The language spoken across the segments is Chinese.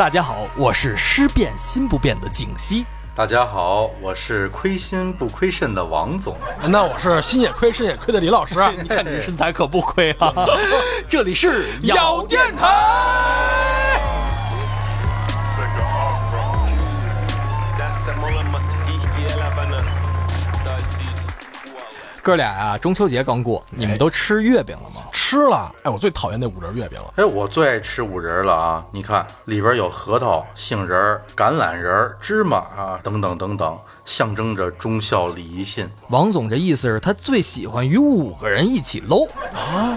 大家好，我是尸变心不变的景熙。大家好，我是亏心不亏肾的王总。那我是心也亏，肾也亏的李老师。你看你这身材可不亏啊！这里是 咬电台。哥俩啊，中秋节刚过，你们都吃月饼了吗？吃了。哎，我最讨厌那五仁月饼了。哎，我最爱吃五仁了啊！你看里边有核桃、杏仁、橄榄仁、芝麻啊，等等等等，象征着忠孝礼仪信。王总这意思是他最喜欢与五个人一起搂啊。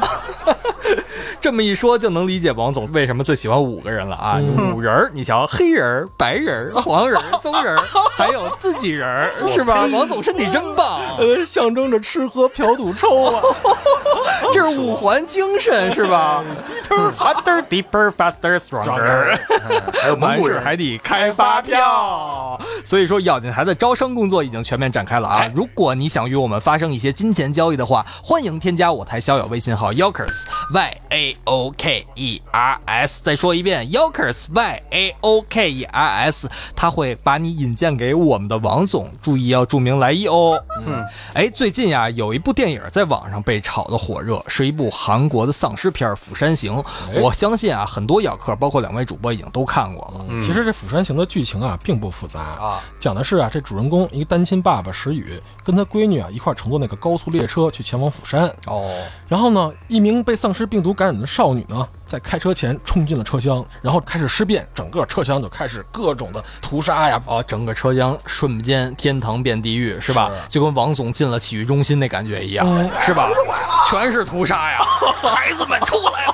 这么一说就能理解王总为什么最喜欢五个人了啊！五人儿，你瞧，黑人儿、白人儿、黄人儿、棕人儿，还有自己人儿，是吧？王总身体真棒，呃，象征着吃喝嫖赌抽啊，这是五环精神是吧？Deeper, harder, deeper, faster, stronger。还有蒙古人，还得开发票。所以说，咬电台的招生工作已经全面展开了啊！如果你想与我们发生一些金钱交易的话，欢迎添加我台逍遥微信号 Yokers Y A O K E R S。再说一遍，Yokers Y A O K E R S，他会把你引荐给我们的王总，注意要注明来意哦。嗯，哎，最近呀，有一部电影在网上被炒得火热，是一部韩国的丧尸片《釜山行》。我相信啊，很多咬客，包括两位主播已经都看过了。其实这《釜山行》的剧情啊，并不复杂啊，讲的是啊，这主人公一个单亲爸爸石宇，跟他闺女啊一块乘坐那个高速列车去前往釜山。哦，然后呢，一名被丧尸病毒感染的少女呢，在开车前冲进了车厢，然后开始尸变，整个车厢就开始各种的屠杀呀！啊，整个车厢瞬间天堂变地狱，是吧？就跟王总进了洗浴中心那感觉一样，是吧？全是屠杀呀！孩子们出来吧！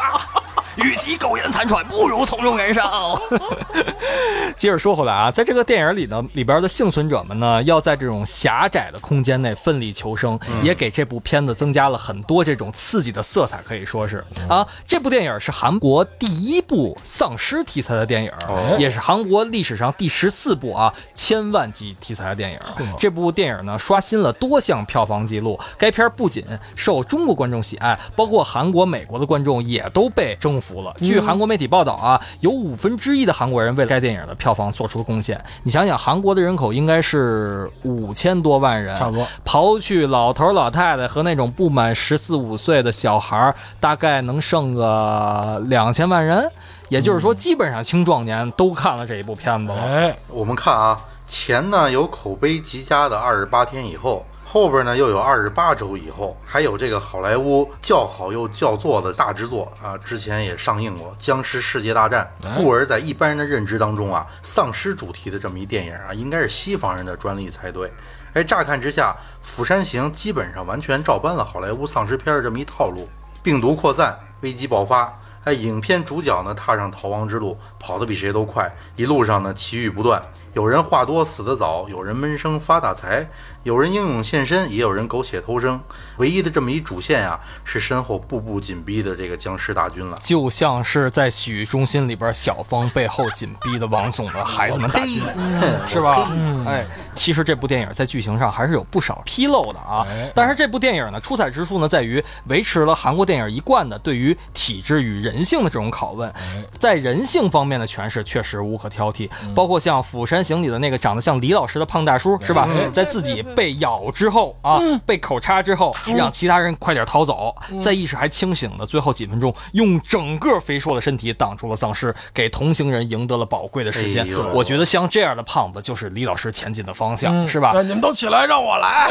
与其苟延残喘，不如从容燃烧。接着说回来啊，在这个电影里呢，里边的幸存者们呢，要在这种狭窄的空间内奋力求生，也给这部片子增加了很多这种刺激的色彩，可以说是啊。这部电影是韩国第一部丧尸题材的电影，也是韩国历史上第十四部啊千万级题材的电影。这部电影呢，刷新了多项票房纪录。该片不仅受中国观众喜爱，包括韩国、美国的观众也都被征服了。据韩国媒体报道啊，有五分之一的韩国人为了该电影的票房做出了贡献。你想想，韩国的人口应该是五千多万人，差不多。刨去老头老太太和那种不满十四五岁的小孩，大概能剩个两千万人。也就是说，基本上青壮年都看了这一部片子了。哎，我们看啊，前呢有口碑极佳的《二十八天以后》。后边呢又有二十八周以后，还有这个好莱坞叫好又叫座的大制作啊，之前也上映过《僵尸世界大战》。故而，在一般人的认知当中啊，丧尸主题的这么一电影啊，应该是西方人的专利才对。哎，乍看之下，《釜山行》基本上完全照搬了好莱坞丧尸片的这么一套路：病毒扩散，危机爆发。哎，影片主角呢踏上逃亡之路，跑得比谁都快，一路上呢奇遇不断。有人话多死得早，有人闷声发大财，有人英勇献身，也有人苟且偷生。唯一的这么一主线啊，是身后步步紧逼的这个僵尸大军了，就像是在洗浴中心里边小芳背后紧逼的王总的孩子们大军，是吧？哎，其实这部电影在剧情上还是有不少纰漏的啊。但是这部电影呢，出彩之处呢，在于维持了韩国电影一贯的对于体制与人性的这种拷问，在人性方面的诠释确实无可挑剔，包括像《釜山行》里的那个长得像李老师的胖大叔，是吧？在自己被咬之后啊，被口插之后。让其他人快点逃走，在意识还清醒的最后几分钟，用整个肥硕的身体挡住了丧尸，给同行人赢得了宝贵的时间。我觉得像这样的胖子就是李老师前进的方向，是吧？你们都起来，让我来，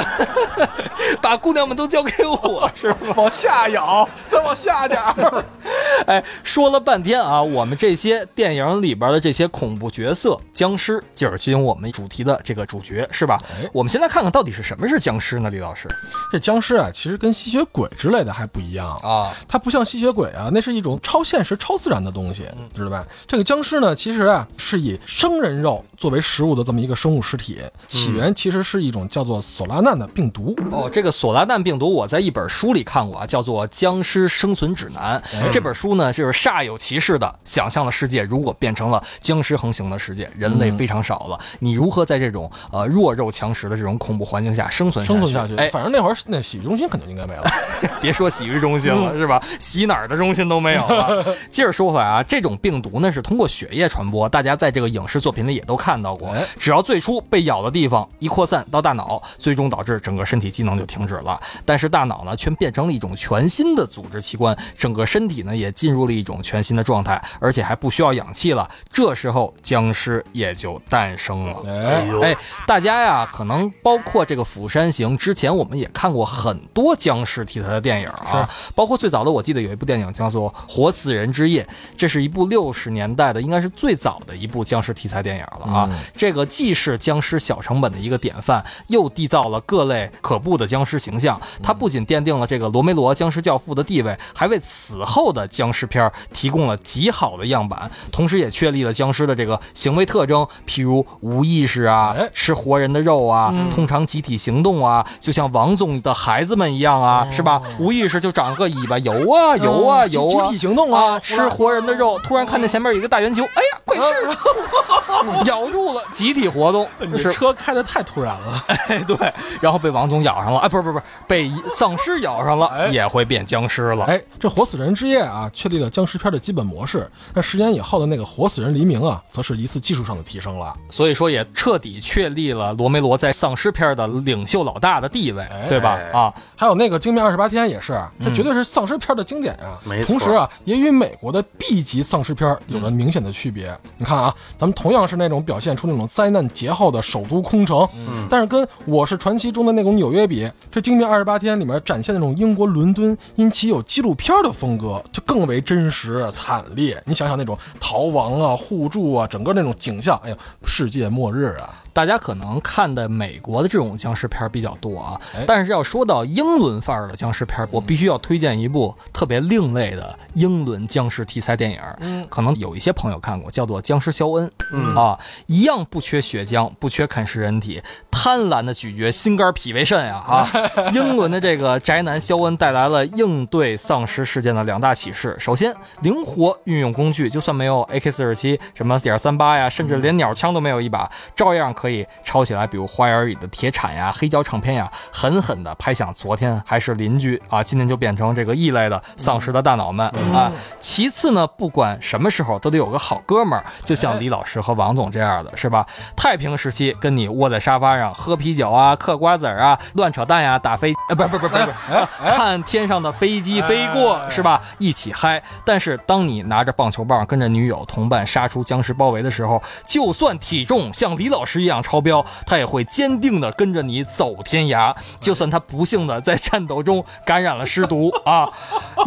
把姑娘们都交给我，是吧？往下咬，再往下点儿。哎，说了半天啊，我们这些电电影里边的这些恐怖角色僵尸，就是其中我们主题的这个主角，是吧？我们先来看看到底是什么是僵尸呢？李老师，这僵尸啊，其实跟吸血鬼之类的还不一样啊，它不像吸血鬼啊，那是一种超现实、超自然的东西，知道吧？这个僵尸呢，其实啊，是以生人肉作为食物的这么一个生物尸体，起源其实是一种叫做索拉难的病毒。哦，这个索拉难病毒，我在一本书里看过啊，叫做《僵尸生存指南》。这本书呢，就是煞有其事的想象了世界如果变成了僵尸横行的世界，人类非常少了，你如何在这种呃弱肉强食的这种恐怖环境下生存生存下去？哎，反正那会儿那洗浴中心肯定应该没了，别说洗浴中心了，是吧？洗哪儿的中心都没有了。接着说回来啊，这种病毒呢是通过血液传播，大家在这个影视作品里也都看到过。只要最初被咬的地方一扩散到大脑，最终导致整个身体机能就停止了。但是大脑呢却变成了一种全新的组织器官，整个身体呢也进入了一种全新的状态，而且还不需要氧气了。这时候僵尸也就诞生了。哎，大家呀，可能包括这个《釜山行》之前，我们也看过很多僵尸题材的电影啊，包括最早的，我记得有一部电影叫做《活死人之夜》，这是一部六十年代的，应该是最早的一部僵尸题材电影了啊。这个既是僵尸小成本的一个典范，又缔造了各类可怖的僵尸形象。它不仅奠定了这个罗梅罗僵尸教父的地位，还为此后的僵尸片提供了极好的样板，同时也确立了僵尸的这个行为特征，譬如无意识啊，吃活人的肉啊，通常集体行动啊，就像王总的孩子们一样啊，是吧？无意识就长个尾巴游啊游啊游啊，集体行动啊，吃活人的肉，突然看见前面有一个大圆球，哎呀，快吃！咬住了，集体活动。你车开的太突然了，哎，对，然后被王总咬上了，哎，不是不是不是，被丧尸咬上了，也会变僵尸了。哎，这活死人之夜啊，确立了僵尸片的基本模式。那十年以后的那个活死人黎明啊，则是一次技术上的提升了。所以说，也彻底确立了罗梅罗在丧尸片的领袖老大的地位，对吧？啊，还有那个惊变二十八天也是，这绝对是丧尸片的经典啊。没错。同时啊，也与美国的 B 级丧尸片有了明显的区别。你看啊，咱们同样是那种表现出那种灾难劫后的首都空城，但是跟《我是传奇》中的那种纽约比，这惊变二十八天里面展现那种英国伦敦，因其有纪录片的风格，就更为真实惨烈。你想想那种逃逃亡啊、互助啊，整个那种景象，哎呦，世界末日啊！大家可能看的美国的这种僵尸片比较多啊，但是要说到英伦范儿的僵尸片，我必须要推荐一部特别另类的英伦僵尸题材电影。嗯，可能有一些朋友看过，叫做《僵尸肖恩》。嗯啊，一样不缺血浆，不缺啃食人体，贪婪的咀嚼心肝脾胃肾呀！啊，英伦的这个宅男肖恩带来了应对丧尸事件的两大启示：首先，灵活运用工具，就算没有 AK 四十七、什么点三八呀，甚至连鸟枪都没有一把，照样可以。可以抄起来，比如花园里的铁铲呀、黑胶唱片呀，狠狠地拍响昨天还是邻居啊，今天就变成这个异类的丧尸的大脑们啊。其次呢，不管什么时候都得有个好哥们儿，就像李老师和王总这样的，是吧？太平时期跟你窝在沙发上喝啤酒啊、嗑瓜子儿啊、乱扯淡呀、打飞啊，不是不是不是不是，看天上的飞机飞过，是吧？一起嗨。但是当你拿着棒球棒跟着女友同伴杀出僵尸包围的时候，就算体重像李老师一样。超标，他也会坚定地跟着你走天涯。就算他不幸的在战斗中感染了尸毒啊，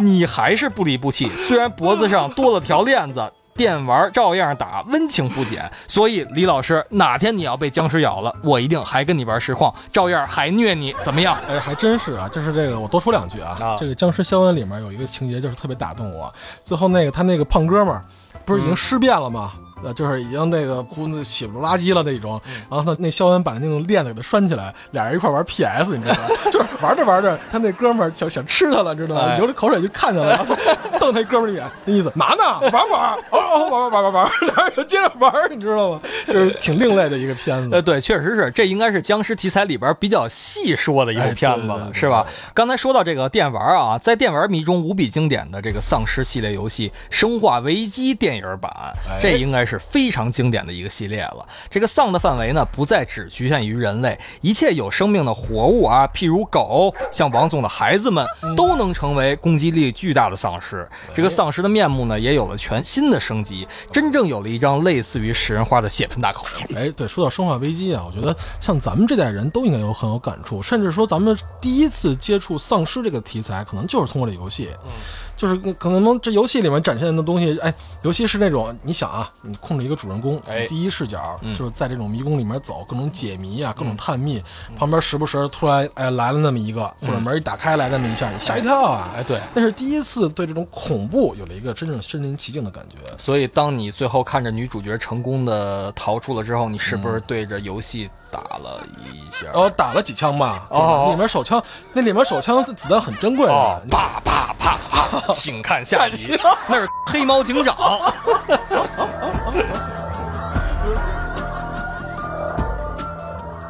你还是不离不弃。虽然脖子上多了条链子，电玩照样打，温情不减。所以李老师，哪天你要被僵尸咬了，我一定还跟你玩实况，照样还虐你，怎么样？哎，还真是啊，就是这个，我多说两句啊。这个僵尸肖恩里面有一个情节，就是特别打动我。最后那个他那个胖哥们儿，不是已经尸变了吗？呃，就是已经那个胡子洗不拉几了那种，然后他那肖恩把那种链子给他拴起来，俩人一块玩 PS，你知道吗？就是玩着玩着，他那哥们儿想想吃他了，知道吗？流着口水就看见了，然后瞪他哥们儿一眼，那意思嘛呢？玩不玩？哦哦，玩玩玩玩玩，俩人就接着玩，你知道吗？就是挺另类的一个片子。呃，对，确实是，这应该是僵尸题材里边比较细说的一部片子了，是吧？刚才说到这个电玩啊，在电玩迷中无比经典的这个丧尸系列游戏《生化危机》电影版，这应该是。是非常经典的一个系列了。这个丧的范围呢，不再只局限于人类，一切有生命的活物啊，譬如狗，像王总的孩子们，都能成为攻击力巨大的丧尸。这个丧尸的面目呢，也有了全新的升级，真正有了一张类似于食人花的血盆大口。哎，对，说到生化危机啊，我觉得像咱们这代人都应该有很有感触，甚至说咱们第一次接触丧尸这个题材，可能就是通过这游戏。嗯。就是可能这游戏里面展现的东西，哎，尤其是那种你想啊，你控制一个主人公，哎第一视角，就是在这种迷宫里面走，各种解谜啊，各种探秘，旁边时不时突然哎来了那么一个，或者门一打开来那么一下，你吓一跳啊！哎，对，那是第一次对这种恐怖有了一个真正身临其境的感觉。所以，当你最后看着女主角成功的逃出了之后，你是不是对着游戏打了一下？哦，打了几枪吧。哦，里面手枪，那里面手枪子弹很珍贵的。啪啪啪啪。请看下集，那是黑猫警长。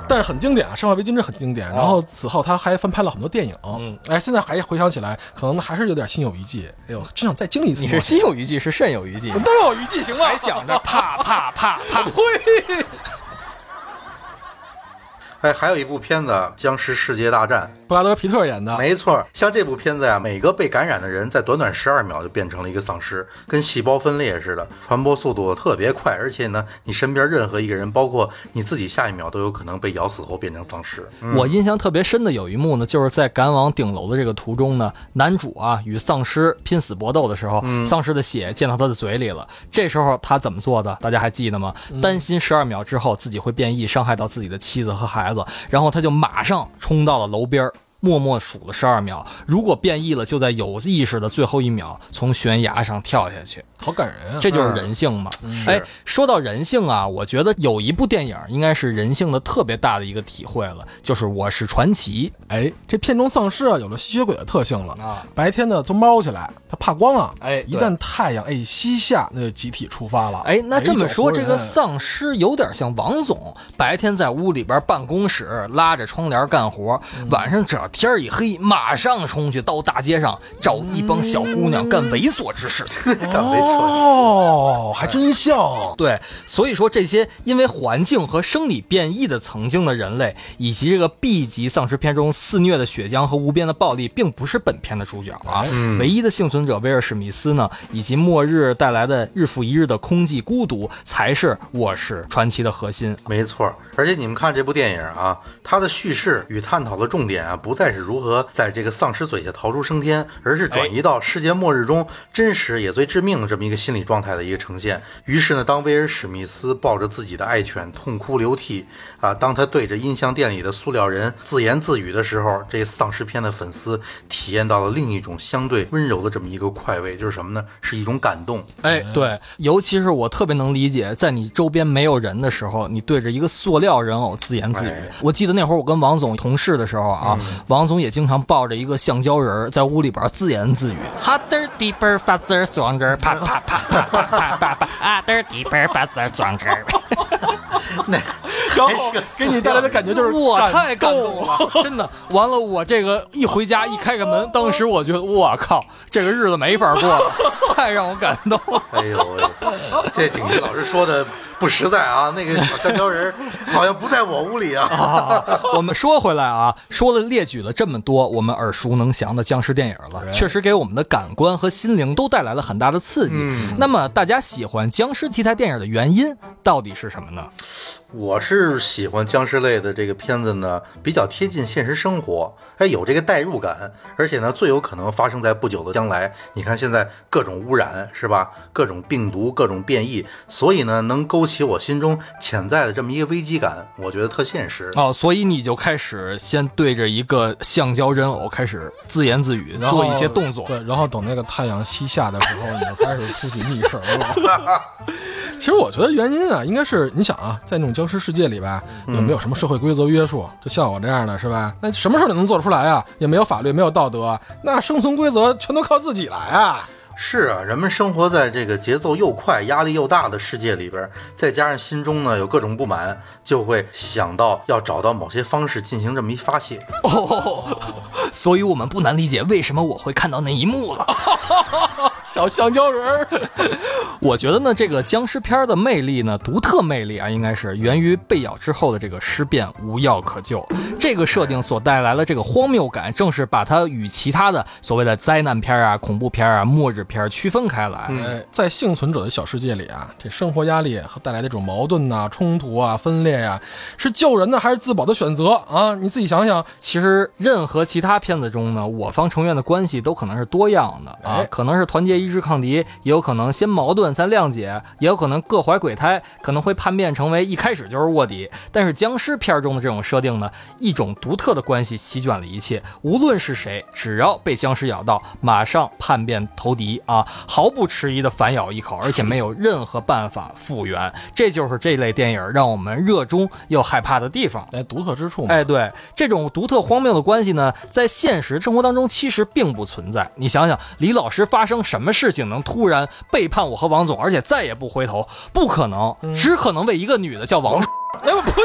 但是很经典啊，《生化危机》真很经典。然后此后他还翻拍了很多电影。嗯，哎，现在还回想起来，可能还是有点心有余悸。哎呦，真想再经历一次。你是心有余悸，是肾有余悸，都有余悸，行吗？还想着啪啪啪啪，呸！哎，还有一部片子《僵尸世界大战》，布拉德皮特演的。没错，像这部片子呀，每个被感染的人在短短十二秒就变成了一个丧尸，跟细胞分裂似的，传播速度特别快。而且呢，你身边任何一个人，包括你自己，下一秒都有可能被咬死后变成丧尸。我印象特别深的有一幕呢，就是在赶往顶楼的这个途中呢，男主啊与丧尸拼死搏斗的时候，丧尸的血溅到他的嘴里了。这时候他怎么做的？大家还记得吗？担心十二秒之后自己会变异，伤害到自己的妻子和孩子。然后他就马上冲到了楼边儿。默默数了十二秒，如果变异了，就在有意识的最后一秒从悬崖上跳下去，好感人啊！这就是人性嘛。哎，说到人性啊，我觉得有一部电影应该是人性的特别大的一个体会了，就是《我是传奇》。哎，这片中丧尸啊有了吸血鬼的特性了啊，白天呢都猫起来，它怕光啊。哎，一旦太阳哎西下，那就集体出发了。哎，那这么说，这个丧尸有点像王总，白天在屋里边办公室拉着窗帘干活，晚上只要天儿一黑，马上冲去到大街上找一帮小姑娘干猥琐之事，干猥琐哦，还真像。对，所以说这些因为环境和生理变异的曾经的人类，以及这个 B 级丧尸片中肆虐的血浆和无边的暴力，并不是本片的主角啊。唯一的幸存者威尔史密斯呢，以及末日带来的日复一日的空寂孤独，才是我是传奇的核心。没错，而且你们看这部电影啊，它的叙事与探讨的重点啊，不再是如何在这个丧尸嘴下逃出升天，而是转移到世界末日中真实也最致命的这么一个心理状态的一个呈现。于是呢，当威尔史密斯抱着自己的爱犬痛哭流涕啊，当他对着音像店里的塑料人自言自语的时候，这丧尸片的粉丝体验到了另一种相对温柔的这么一个快慰，就是什么呢？是一种感动。哎，对，尤其是我特别能理解，在你周边没有人的时候，你对着一个塑料人偶自言自语。我记得那会儿我跟王总同事的时候啊，王总也。经常抱着一个橡胶人在屋里边自言自语，harder deeper faster stronger，啪啪啪啪啪啪啪啪，harder deeper faster stronger。那然后给你带来的感觉就是 我太感动了，真的。完了，我这个一回家一开个门，当时我觉得我靠，这个日子没法过了，太让我感动了。哎呦喂，这景琦老师说的。不实在啊，那个小香蕉人 好像不在我屋里啊。我们说回来啊，说了列举了这么多我们耳熟能详的僵尸电影了，确实给我们的感官和心灵都带来了很大的刺激。那么大家喜欢僵尸题材电影的原因到底是什么呢？我是喜欢僵尸类的这个片子呢，比较贴近现实生活，哎有这个代入感，而且呢，最有可能发生在不久的将来。你看现在各种污染是吧？各种病毒，各种变异，所以呢，能勾起我心中潜在的这么一个危机感，我觉得特现实哦。所以你就开始先对着一个橡胶人偶开始自言自语，做一些动作，对，然后等那个太阳西下的时候，你就开始出去觅食了。其实我觉得原因啊，应该是你想啊，在那种僵尸世界里吧，也没有什么社会规则约束，就像我这样的是吧？那什么事儿你能做得出来啊？也没有法律，没有道德，那生存规则全都靠自己来啊！是啊，人们生活在这个节奏又快、压力又大的世界里边，再加上心中呢有各种不满，就会想到要找到某些方式进行这么一发泄。哦，所以我们不难理解为什么我会看到那一幕了。小香蕉人儿。我觉得呢，这个僵尸片的魅力呢，独特魅力啊，应该是源于被咬之后的这个尸变无药可救。这个设定所带来的这个荒谬感，正是把它与其他的所谓的灾难片啊、恐怖片啊、末日片区分开来。哎，在幸存者的小世界里啊，这生活压力和带来的这种矛盾呐、冲突啊、分裂呀，是救人呢还是自保的选择啊？你自己想想。其实任何其他片子中呢，我方成员的关系都可能是多样的啊，可能是团结一致抗敌，也有可能先矛盾再谅解，也有可能各怀鬼胎，可能会叛变成为一开始就是卧底。但是僵尸片中的这种设定呢，一种独特的关系席卷了一切，无论是谁，只要被僵尸咬到，马上叛变投敌啊，毫不迟疑的反咬一口，而且没有任何办法复原。这就是这类电影让我们热衷又害怕的地方，哎，独特之处。哎，对，这种独特荒谬的关系呢，在现实生活当中其实并不存在。你想想，李老师发生什么事情能突然背叛我和王总，而且再也不回头？不可能，只可能为一个女的叫王。哎我呸！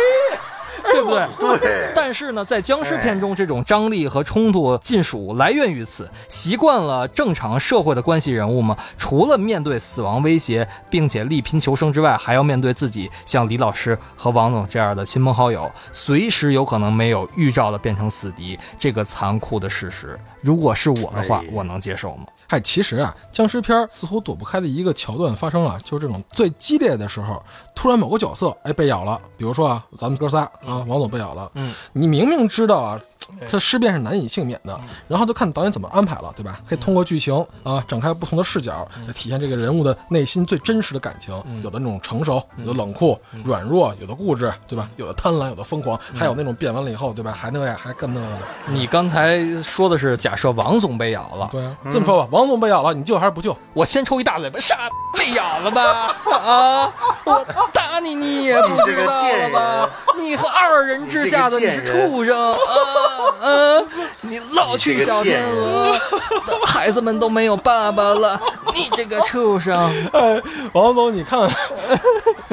对不对？对。但是呢，在僵尸片中，这种张力和冲突尽属来源于此。习惯了正常社会的关系人物嘛，除了面对死亡威胁，并且力拼求生之外，还要面对自己像李老师和王总这样的亲朋好友，随时有可能没有预兆的变成死敌。这个残酷的事实，如果是我的话，我能接受吗？嗨，其实啊，僵尸片似乎躲不开的一个桥段发生了，就是这种最激烈的时候，突然某个角色哎被咬了，比如说啊，咱们哥仨啊，王总被咬了，嗯，你明明知道啊。他尸变是难以幸免的，然后就看导演怎么安排了，对吧？可以通过剧情啊，展开不同的视角，来体现这个人物的内心最真实的感情。有的那种成熟，有的冷酷、软弱，有的固执，对吧？有的贪婪，有的疯狂，还有那种变完了以后，对吧？还那样，还更那个的。你刚才说的是假设王总被咬了，对啊，这么说吧，王总被咬了，你救还是不救？我先抽一大嘴巴，傻被咬了吧？啊，我打你，你也不知道了吧？你和二人之下的你是畜生啊！嗯，你老去小天鹅，孩子们都没有爸爸了，你这个畜生！哎，王总，你看，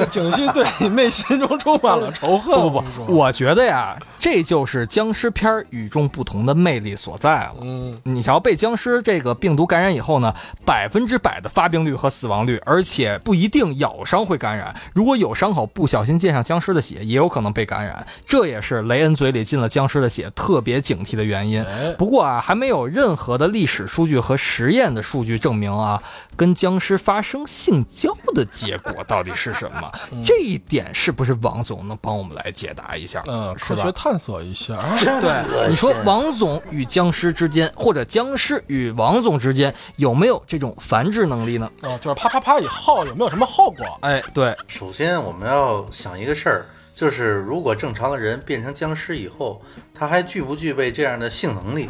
景熙对你内心中充满了仇恨。不不不，我觉得呀，这就是僵尸片与众不同的魅力所在了。嗯，你瞧，被僵尸这个病毒感染以后呢，百分之百的发病率和死亡率，而且不一定咬伤会感染，如果有伤口不小心溅上僵尸的血，也有可能被感染。这也是雷恩嘴里进了僵尸的血，特别警惕的原因。不过啊，还没有任何的历史数据和实验的数据证明啊，跟僵尸发生性交的结果到底是什么？这一点是不是王总能帮我们来解答一下？嗯，科学探索一下。对，你说王总与僵尸之间，或者僵尸与王总之间有没有这种繁殖能力呢？哦，就是啪啪啪以后有没有什么后果？哎，对，首先我们要想一个事儿。就是如果正常的人变成僵尸以后。他还具不具备这样的性能力？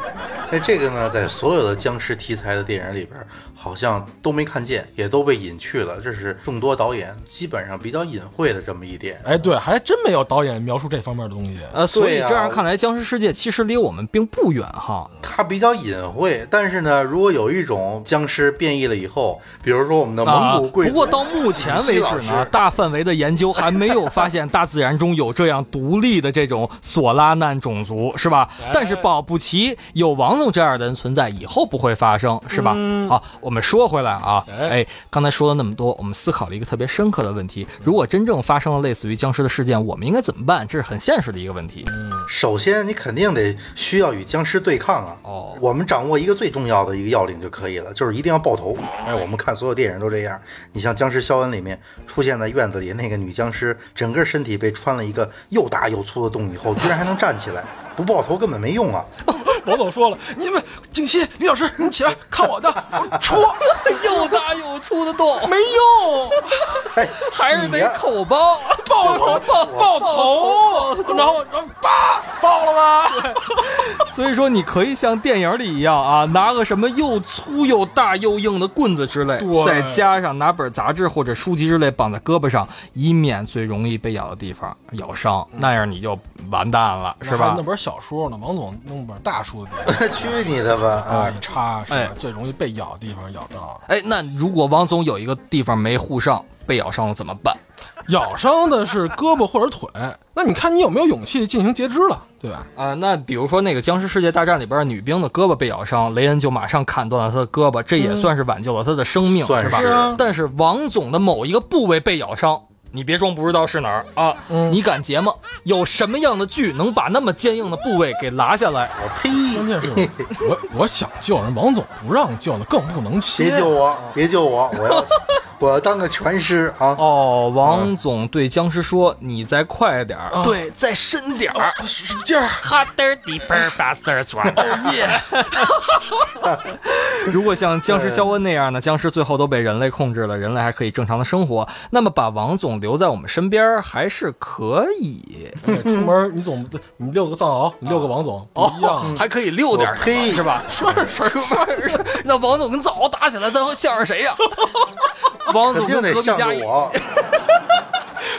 那这个呢，在所有的僵尸题材的电影里边，好像都没看见，也都被隐去了。这是众多导演基本上比较隐晦的这么一点。哎，对，还真没有导演描述这方面的东西。呃，所以这样看来，僵尸世界其实离我们并不远哈。它比较隐晦，但是呢，如果有一种僵尸变异了以后，比如说我们的蒙古贵族，不过到目前为止呢，大范围的研究还没有发现大自然中有这样独立的这种索拉难种族。是吧？但是保不齐有王总这样的人存在，以后不会发生，是吧？好，我们说回来啊，哎，刚才说了那么多，我们思考了一个特别深刻的问题：如果真正发生了类似于僵尸的事件，我们应该怎么办？这是很现实的一个问题。嗯，首先你肯定得需要与僵尸对抗啊。哦，我们掌握一个最重要的一个要领就可以了，就是一定要爆头。哎，我们看所有电影都这样。你像《僵尸肖恩》里面出现在院子里那个女僵尸，整个身体被穿了一个又大又粗的洞以后，居然还能站起来。不爆头根本没用啊！王总说了，你们静心，李老师，你起来看我的，戳 又大又粗的洞没用，还是得口爆爆头爆爆头，然后然后叭爆了吧？所以说你可以像电影里一样啊，拿个什么又粗又大又硬的棍子之类，再加上拿本杂志或者书籍之类绑在胳膊上，以免最容易被咬的地方咬伤，那样你就完蛋了，是吧？那本小说呢？王总弄本大书。去你的吧！啊，一插是吧？最容易被咬的地方咬到。哎，那如果王总有一个地方没护上，被咬伤了怎么办？咬伤的是胳膊或者腿，那你看你有没有勇气进行截肢了，对吧？啊，那比如说那个《僵尸世界大战》里边女兵的胳膊被咬伤，雷恩就马上砍断了她的胳膊，这也算是挽救了她的生命，是吧？但是王总的某一个部位被咬伤。你别装不知道是哪儿啊！你敢结吗？有什么样的锯能把那么坚硬的部位给拿下来？我呸！关键是 我我想救人，王总不让救，那更不能切。别救我！别救我！我要我要当个拳师啊！哦，王总对僵尸说：“你再快点儿，对，再深点儿，使劲儿，harder, deeper, faster, stronger。如果像僵尸肖恩那样呢僵尸最后都被人类控制了，人类还可以正常的生活，那么把王总。留在我们身边还是可以。出门你总你遛个藏獒，你遛个王总不一样，还可以遛点黑是吧？那王总跟藏獒打起来，咱会向着谁呀？王总跟隔壁家我。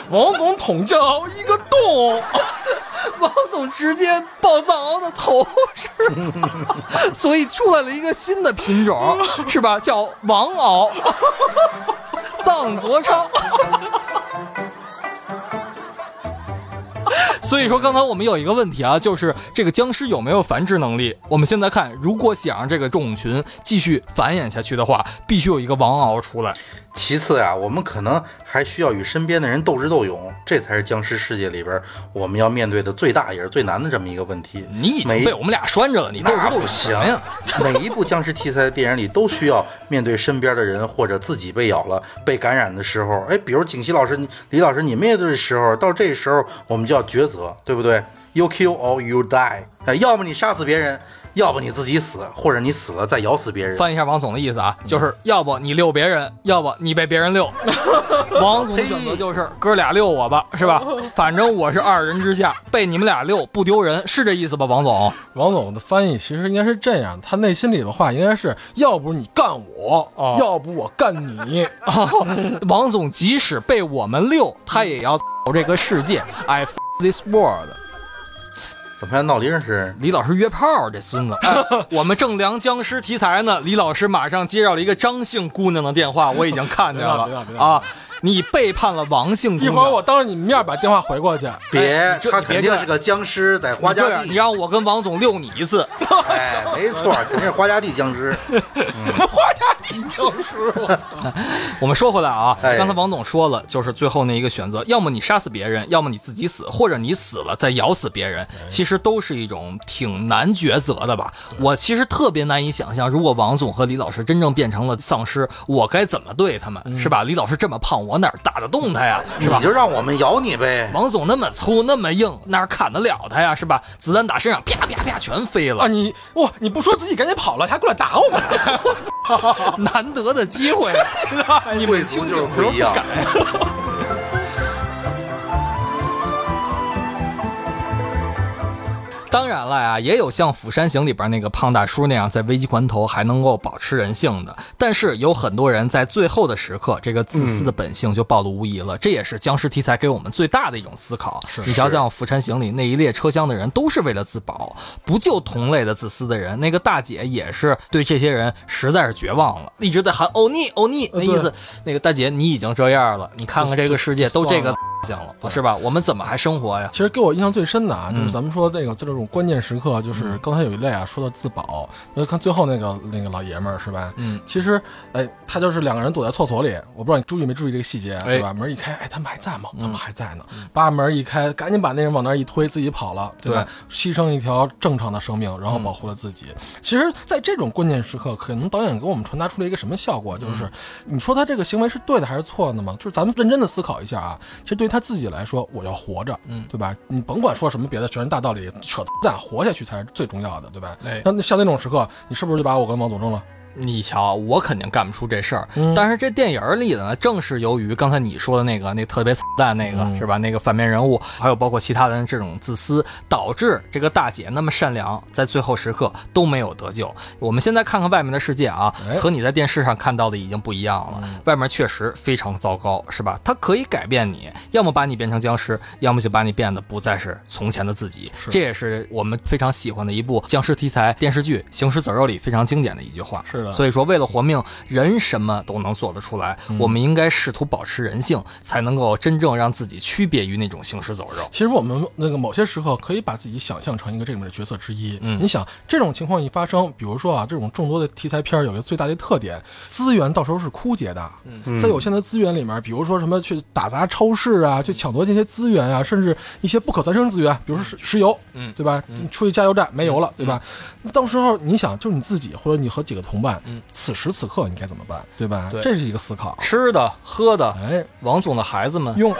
王总捅藏獒一个洞，王总直接爆藏獒的头上，所以出来了一个新的品种，是吧？叫王獒，藏族昌。所以说，刚才我们有一个问题啊，就是这个僵尸有没有繁殖能力？我们现在看，如果想让这个种群继续繁衍下去的话，必须有一个王敖出来。其次呀，我们可能还需要与身边的人斗智斗勇，这才是僵尸世界里边我们要面对的最大也是最难的这么一个问题。你已经被我们俩拴着了，你斗智斗勇行呀？每一部僵尸题材的电影里都需要面对身边的人或者自己被咬了、被感染的时候，哎，比如景熙老师、李老师，你面对的时候，到这时候我们就要抉择，对不对？You kill or you die，哎，要么你杀死别人。要不你自己死，或者你死了再咬死别人。翻译一下王总的意思啊，就是要不你遛别人，要不你被别人遛。王总的选择就是哥俩遛我吧，是吧？反正我是二人之下，被你们俩遛不丢人，是这意思吧？王总，王总的翻译其实应该是这样，他内心里的话应该是要不你干我，要不我干你。王总即使被我们遛，他也要走 这个世界。F this world。怎么还闹铃是？李老师约炮，这孙子！我们正聊僵尸题材呢，李老师马上接到了一个张姓姑娘的电话，我已经看见了啊。你背叛了王姓，一会儿我当着你们面把电话回过去。别，他肯定是个僵尸，在花家地。你让我跟王总遛你一次。哎，没错，肯定是花家地僵尸。花家地僵尸。我们说回来啊，刚才王总说了，就是最后那一个选择，要么你杀死别人，要么你自己死，或者你死了再咬死别人，其实都是一种挺难抉择的吧。我其实特别难以想象，如果王总和李老师真正变成了丧尸，我该怎么对他们，是吧？李老师这么胖。我哪打得动他呀？是吧？你就让我们咬你呗。王总那么粗那么硬，哪砍得了他呀？是吧？子弹打身上，啪啪啪全飞了。啊！你哇！你不说自己赶紧跑了，你还过来打我们？难得的机会，你们清醒不一样。当然了呀，也有像《釜山行》里边那个胖大叔那样，在危机关头还能够保持人性的。但是有很多人在最后的时刻，这个自私的本性就暴露无遗了。这也是僵尸题材给我们最大的一种思考。你瞧，像《釜山行》里那一列车厢的人，都是为了自保，不救同类的自私的人。那个大姐也是对这些人实在是绝望了，一直在喊欧尼欧尼，那意思，那个大姐你已经这样了，你看看这个世界都这个。行了是吧？我们怎么还生活呀？其实给我印象最深的啊，就是咱们说那个就这种关键时刻，就是刚才有一类啊说到自保，那看最后那个那个老爷们儿是吧？嗯，其实哎，他就是两个人躲在厕所里，我不知道你注意没注意这个细节，对吧？门一开，哎，他们还在吗？他们还在呢。把门一开，赶紧把那人往那一推，自己跑了，对吧？牺牲一条正常的生命，然后保护了自己。其实，在这种关键时刻，可能导演给我们传达出了一个什么效果？就是你说他这个行为是对的还是错的吗？就是咱们认真的思考一下啊。其实对于他。自己来说，我要活着，嗯，对吧？你甭管说什么别的，全是大道理，扯淡，活下去才是最重要的，对吧？那像那种时刻，你是不是就把我跟王总扔了？你瞧，我肯定干不出这事儿。但是这电影里的呢，正是由于刚才你说的那个那特别惨淡那个是吧？那个反面人物，还有包括其他的这种自私，导致这个大姐那么善良，在最后时刻都没有得救。我们现在看看外面的世界啊，和你在电视上看到的已经不一样了。外面确实非常糟糕，是吧？它可以改变你，要么把你变成僵尸，要么就把你变得不再是从前的自己。这也是我们非常喜欢的一部僵尸题材电视剧《行尸走肉》里非常经典的一句话。是。的。所以说，为了活命，人什么都能做得出来。我们应该试图保持人性，才能够真正让自己区别于那种行尸走肉。其实我们那个某些时候可以把自己想象成一个这种的角色之一。嗯，你想这种情况一发生，比如说啊，这种众多的题材片有一个最大的特点，资源到时候是枯竭的。嗯，在有限的资源里面，比如说什么去打砸超市啊，去抢夺这些资源啊，甚至一些不可再生资源，比如说石石油，嗯，对吧？出去加油站没油了，对吧？那到时候你想，就是你自己或者你和几个同伴，此时此刻你该怎么办，对吧？对，这是一个思考。吃的、喝的，哎，王总的孩子们用，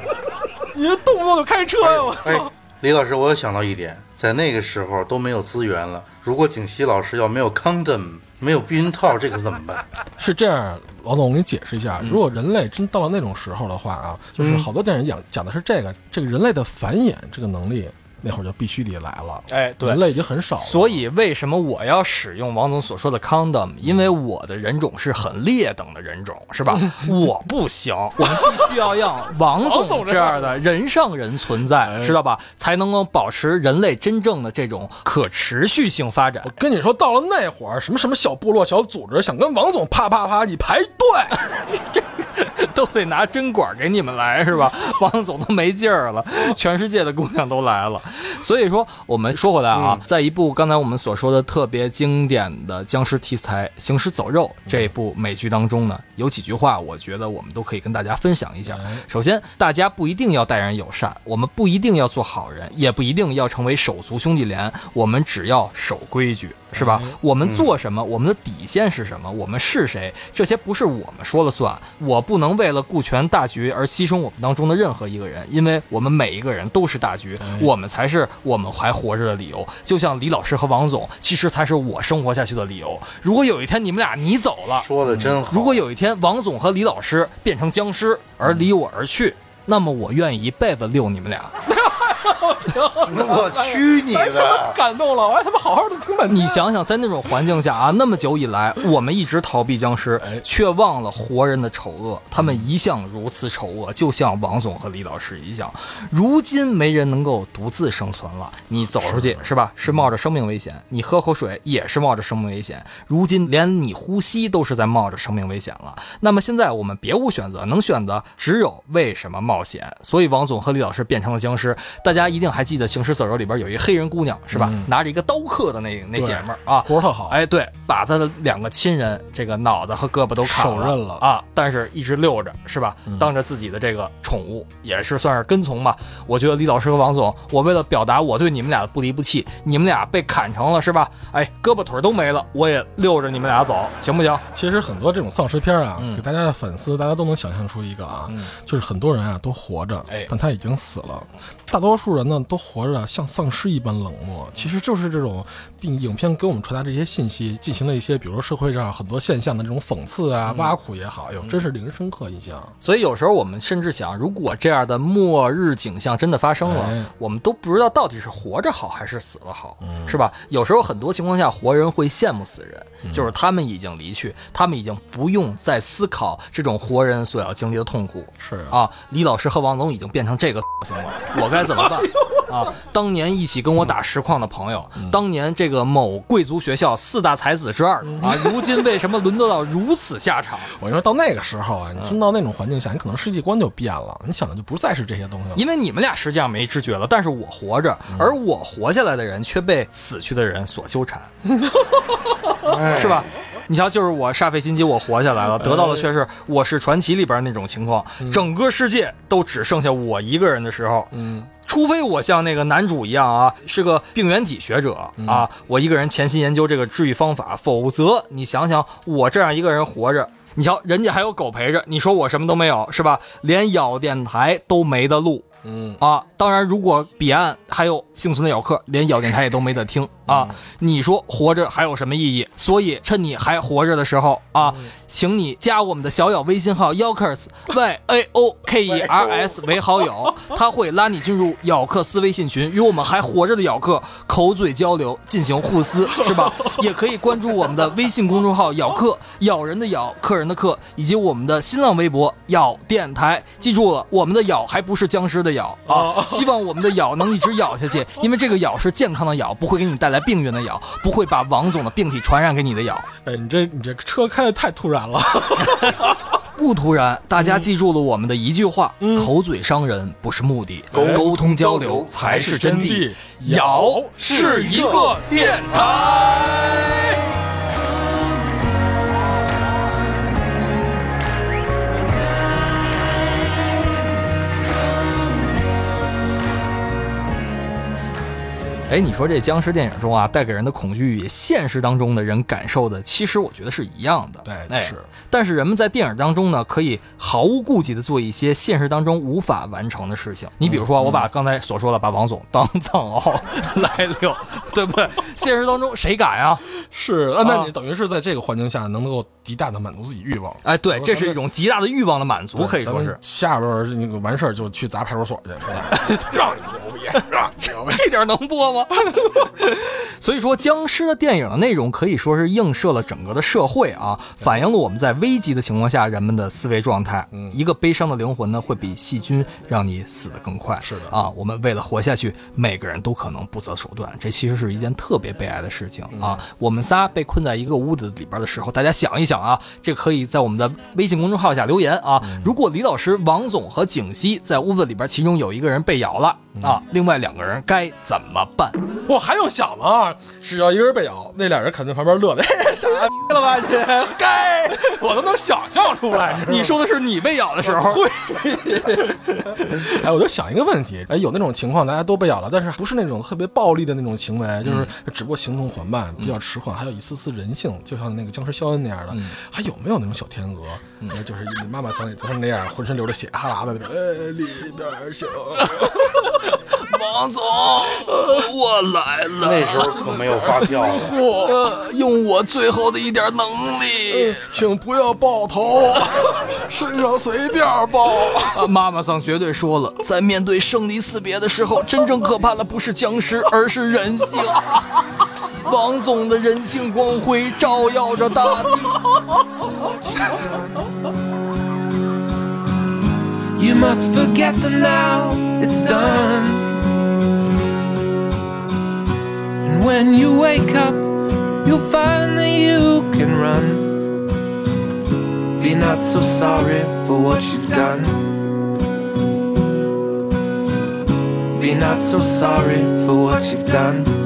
你这动不动就开车呀！我操！李老师，我又想到一点，在那个时候都没有资源了，如果景熙老师要没有 condom，没有避孕套，这可怎么办？是这样，王总，我给你解释一下，如果人类真到了那种时候的话啊，就是好多电影讲讲的是这个，这个人类的繁衍这个能力。那会儿就必须得来了，哎，对，人类已经很少了。所以为什么我要使用王总所说的 condom？因为我的人种是很劣等的人种，是吧？我不行，我们必须要让 王总这样的人上人存在，知道吧？才能够保持人类真正的这种可持续性发展。我跟你说，到了那会儿，什么什么小部落、小组织想跟王总啪啪啪，你排队，这 这 都得拿针管给你们来，是吧？王总都没劲儿了，全世界的姑娘都来了。所以说，我们说回来啊，在一部刚才我们所说的特别经典的僵尸题材《行尸走肉》这部美剧当中呢，有几句话，我觉得我们都可以跟大家分享一下。首先，大家不一定要待人友善，我们不一定要做好人，也不一定要成为手足兄弟连，我们只要守规矩，是吧？我们做什么，我们的底线是什么，我们是谁，这些不是我们说了算。我不能为了顾全大局而牺牲我们当中的任何一个人，因为我们每一个人都是大局，我们才是。我们还活着的理由，就像李老师和王总，其实才是我生活下去的理由。如果有一天你们俩你走了，说的真好。如果有一天王总和李老师变成僵尸而离我而去，那么我愿意一辈子遛你们俩。我去你的！感动了，我还他妈好好的听半天。你想想，在那种环境下啊，那么久以来，我们一直逃避僵尸，却忘了活人的丑恶。他们一向如此丑恶，就像王总和李老师一样。如今没人能够独自生存了，你走出去是吧？是冒着生命危险。你喝口水也是冒着生命危险。如今连你呼吸都是在冒着生命危险了。那么现在我们别无选择，能选择只有为什么冒险？所以王总和李老师变成了僵尸。大家一定还记得《行尸走肉》里边有一个黑人姑娘是吧？拿着一个刀刻的那那姐们儿啊，活特好。哎，对，把他的两个亲人这个脑子和胳膊都砍了，手刃了啊，但是一直溜着是吧？当着自己的这个宠物，也是算是跟从吧。我觉得李老师和王总，我为了表达我对你们俩的不离不弃，你们俩被砍成了是吧？哎，胳膊腿都没了，我也溜着你们俩走，行不行？其实很多这种丧尸片啊，给大家的粉丝，大家都能想象出一个啊，就是很多人啊都活着，但他已经死了。大多数人呢都活着像丧尸一般冷漠，其实就是这种电影片给我们传达这些信息，进行了一些，比如说社会上很多现象的这种讽刺啊、挖苦也好，哟，真是令人深刻印象。所以有时候我们甚至想，如果这样的末日景象真的发生了，我们都不知道到底是活着好还是死了好，是吧？有时候很多情况下，活人会羡慕死人，就是他们已经离去，他们已经不用再思考这种活人所要经历的痛苦。是啊，李老师和王总已经变成这个行了，我该怎么办？啊！当年一起跟我打实况的朋友，当年这个某贵族学校四大才子之二啊，如今为什么沦落到如此下场？我说到那个时候啊，你真到那种环境下，你可能世界观就变了，你想的就不再是这些东西了。因为你们俩实际上没知觉了，但是我活着，而我活下来的人却被死去的人所纠缠，是吧？你瞧，就是我煞费心机，我活下来了，得到的却是《我是传奇》里边那种情况，整个世界都只剩下我一个人的时候，嗯。除非我像那个男主一样啊，是个病原体学者啊，我一个人潜心研究这个治愈方法，否则你想想，我这样一个人活着，你瞧人家还有狗陪着，你说我什么都没有是吧？连咬电台都没得录。嗯啊，当然，如果彼岸还有幸存的咬客，连咬电台也都没得听啊，你说活着还有什么意义？所以趁你还活着的时候啊，请你加我们的小咬微信号 Yokers Y A O K E R S 为好友，他会拉你进入咬克斯微信群，与我们还活着的咬客口嘴交流，进行互撕，是吧？也可以关注我们的微信公众号咬客，咬人的咬，客人的客，以及我们的新浪微博咬电台。记住了，我们的咬还不是僵尸的。咬啊！希望我们的咬能一直咬下去，因为这个咬是健康的咬，不会给你带来。来病源的咬，不会把王总的病体传染给你的咬。哎，你这你这车开的太突然了。不突然，大家记住了我们的一句话：口嘴伤人不是目的，沟通交流才是真谛。咬是一个电台。哎，你说这僵尸电影中啊，带给人的恐惧与，现实当中的人感受的，其实我觉得是一样的。对，是。但是人们在电影当中呢，可以毫无顾忌的做一些现实当中无法完成的事情。你比如说，我把刚才所说的把王总当藏獒来遛，对不对？现实当中谁敢呀？是啊，那你等于是在这个环境下能够极大的满足自己欲望。哎，对，这是一种极大的欲望的满足，可以说是。下边那个完事儿就去砸派出所去，是吧？让你牛逼，让牛逼，这点能播吗？所以说，僵尸的电影的内容可以说是映射了整个的社会啊，反映了我们在危急的情况下人们的思维状态。嗯，一个悲伤的灵魂呢，会比细菌让你死得更快。是的啊，我们为了活下去，每个人都可能不择手段，这其实是一件特别悲哀的事情啊。我们仨被困在一个屋子里边的时候，大家想一想啊，这可以在我们的微信公众号下留言啊。如果李老师、王总和景熙在屋子里边，其中有一个人被咬了啊，另外两个人该怎么办？我还用想吗？只要一个人被咬，那俩人肯定旁边乐的，傻逼了吧你？该我都能想象出来。你说的是你被咬的时候？会。哎，我就想一个问题，哎，有那种情况，大家都被咬了，但是不是那种特别暴力的那种行为，就是只不过行动缓慢，比较迟缓，还有一丝丝人性，就像那个僵尸肖恩那样的。还有没有那种小天鹅？就是你妈妈曾曾是那样，浑身流着血哈喇子的，呃，里边小。王总，我来了。那时候可没有发酵了。我用我最后的一点能力，请不要爆头，身上随便爆。妈妈桑绝对说了，在面对生离死别的时候，真正可怕的不是僵尸，而是人性。王总的人性光辉照耀着大地。You must forget them now, it's done. when you wake up, you'll find that you can run. Be not so sorry for what you've done. Be not so sorry for what you've done.